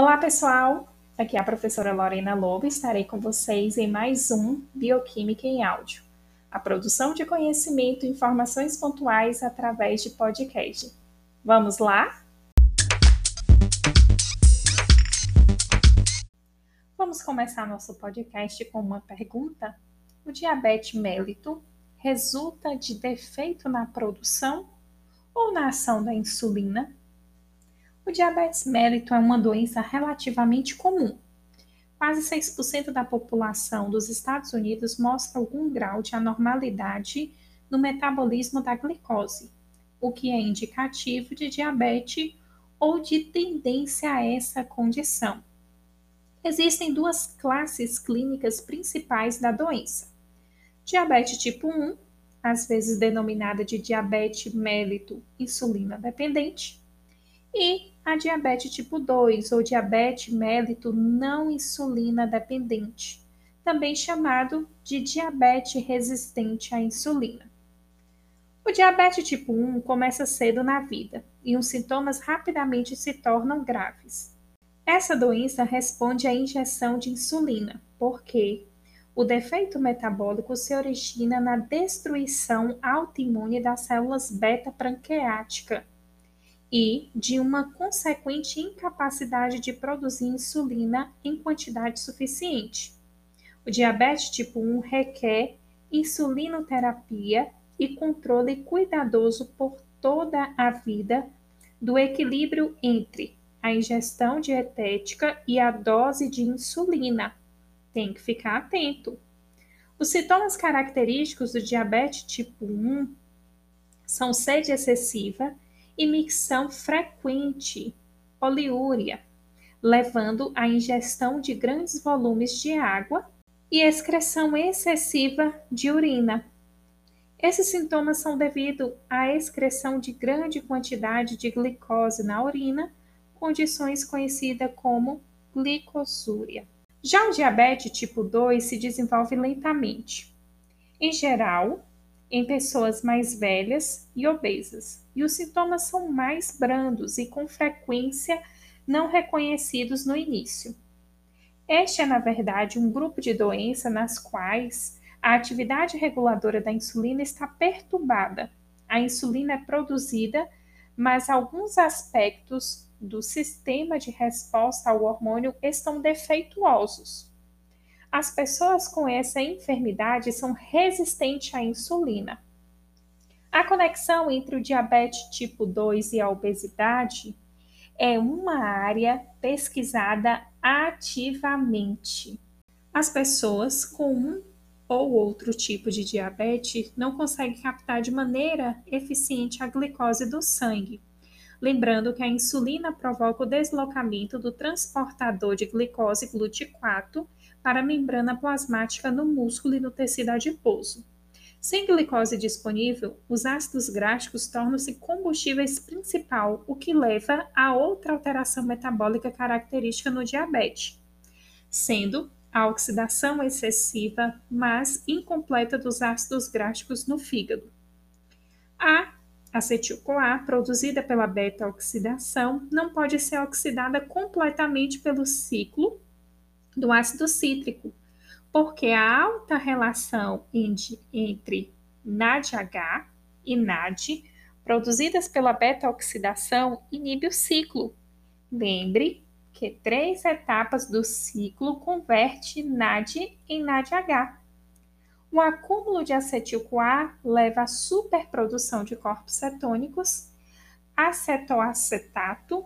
Olá, pessoal! Aqui é a professora Lorena Lobo e estarei com vocês em mais um Bioquímica em Áudio, a produção de conhecimento e informações pontuais através de podcast. Vamos lá? Vamos começar nosso podcast com uma pergunta. O diabetes mellitus resulta de defeito na produção ou na ação da insulina? O diabetes mellitus é uma doença relativamente comum. Quase 6% da população dos Estados Unidos mostra algum grau de anormalidade no metabolismo da glicose, o que é indicativo de diabetes ou de tendência a essa condição. Existem duas classes clínicas principais da doença: diabetes tipo 1, às vezes denominada de diabetes mellitus insulina dependente, e a diabetes tipo 2 ou diabetes mellitus não insulina dependente, também chamado de diabetes resistente à insulina. O diabetes tipo 1 começa cedo na vida e os sintomas rapidamente se tornam graves. Essa doença responde à injeção de insulina, porque o defeito metabólico se origina na destruição autoimune das células beta-pancreática e de uma consequente incapacidade de produzir insulina em quantidade suficiente. O diabetes tipo 1 requer insulinoterapia e controle cuidadoso por toda a vida do equilíbrio entre a ingestão dietética e a dose de insulina. Tem que ficar atento. Os sintomas característicos do diabetes tipo 1 são sede excessiva e micção frequente, poliúria, levando à ingestão de grandes volumes de água e excreção excessiva de urina. Esses sintomas são devido à excreção de grande quantidade de glicose na urina, condições conhecidas como glicosúria. Já o diabetes tipo 2 se desenvolve lentamente. Em geral, em pessoas mais velhas e obesas, e os sintomas são mais brandos e com frequência não reconhecidos no início. Este é, na verdade, um grupo de doenças nas quais a atividade reguladora da insulina está perturbada. A insulina é produzida, mas alguns aspectos do sistema de resposta ao hormônio estão defeituosos. As pessoas com essa enfermidade são resistentes à insulina. A conexão entre o diabetes tipo 2 e a obesidade é uma área pesquisada ativamente. As pessoas com um ou outro tipo de diabetes não conseguem captar de maneira eficiente a glicose do sangue. Lembrando que a insulina provoca o deslocamento do transportador de glicose GLUT4 para a membrana plasmática no músculo e no tecido adiposo. Sem glicose disponível, os ácidos gráficos tornam-se combustíveis principal, o que leva a outra alteração metabólica característica no diabetes, sendo a oxidação excessiva, mas incompleta dos ácidos gráficos no fígado. A acetil-CoA, produzida pela beta-oxidação, não pode ser oxidada completamente pelo ciclo do ácido cítrico, porque a alta relação entre NADH e NAD, produzidas pela beta-oxidação, inibe o ciclo. Lembre que três etapas do ciclo converte NAD em NADH. O acúmulo de acetil-CoA leva à superprodução de corpos cetônicos, acetoacetato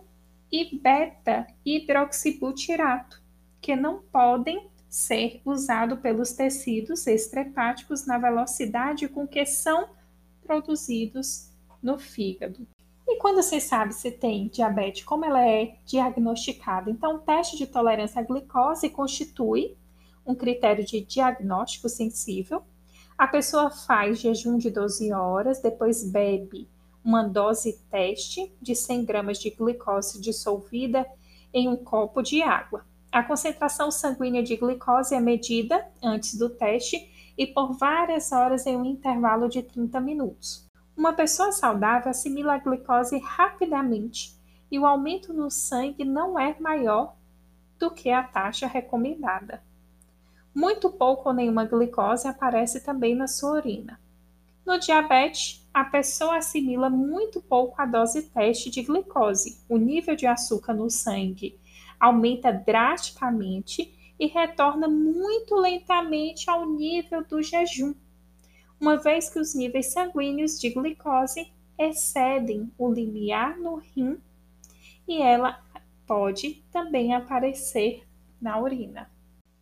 e beta-hidroxibutirato que não podem ser usados pelos tecidos extrahepáticos na velocidade com que são produzidos no fígado. E quando você sabe se tem diabetes, como ela é diagnosticada? Então, o teste de tolerância à glicose constitui um critério de diagnóstico sensível. A pessoa faz jejum de 12 horas, depois bebe uma dose teste de 100 gramas de glicose dissolvida em um copo de água. A concentração sanguínea de glicose é medida antes do teste e por várias horas em um intervalo de 30 minutos. Uma pessoa saudável assimila a glicose rapidamente e o aumento no sangue não é maior do que a taxa recomendada. Muito pouco ou nenhuma glicose aparece também na sua urina. No diabetes, a pessoa assimila muito pouco a dose teste de glicose. O nível de açúcar no sangue aumenta drasticamente e retorna muito lentamente ao nível do jejum, uma vez que os níveis sanguíneos de glicose excedem o limiar no rim e ela pode também aparecer na urina.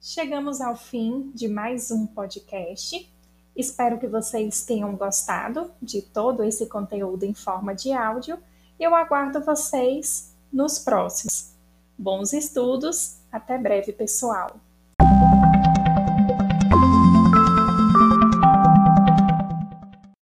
Chegamos ao fim de mais um podcast. Espero que vocês tenham gostado de todo esse conteúdo em forma de áudio. Eu aguardo vocês nos próximos. Bons estudos, até breve, pessoal!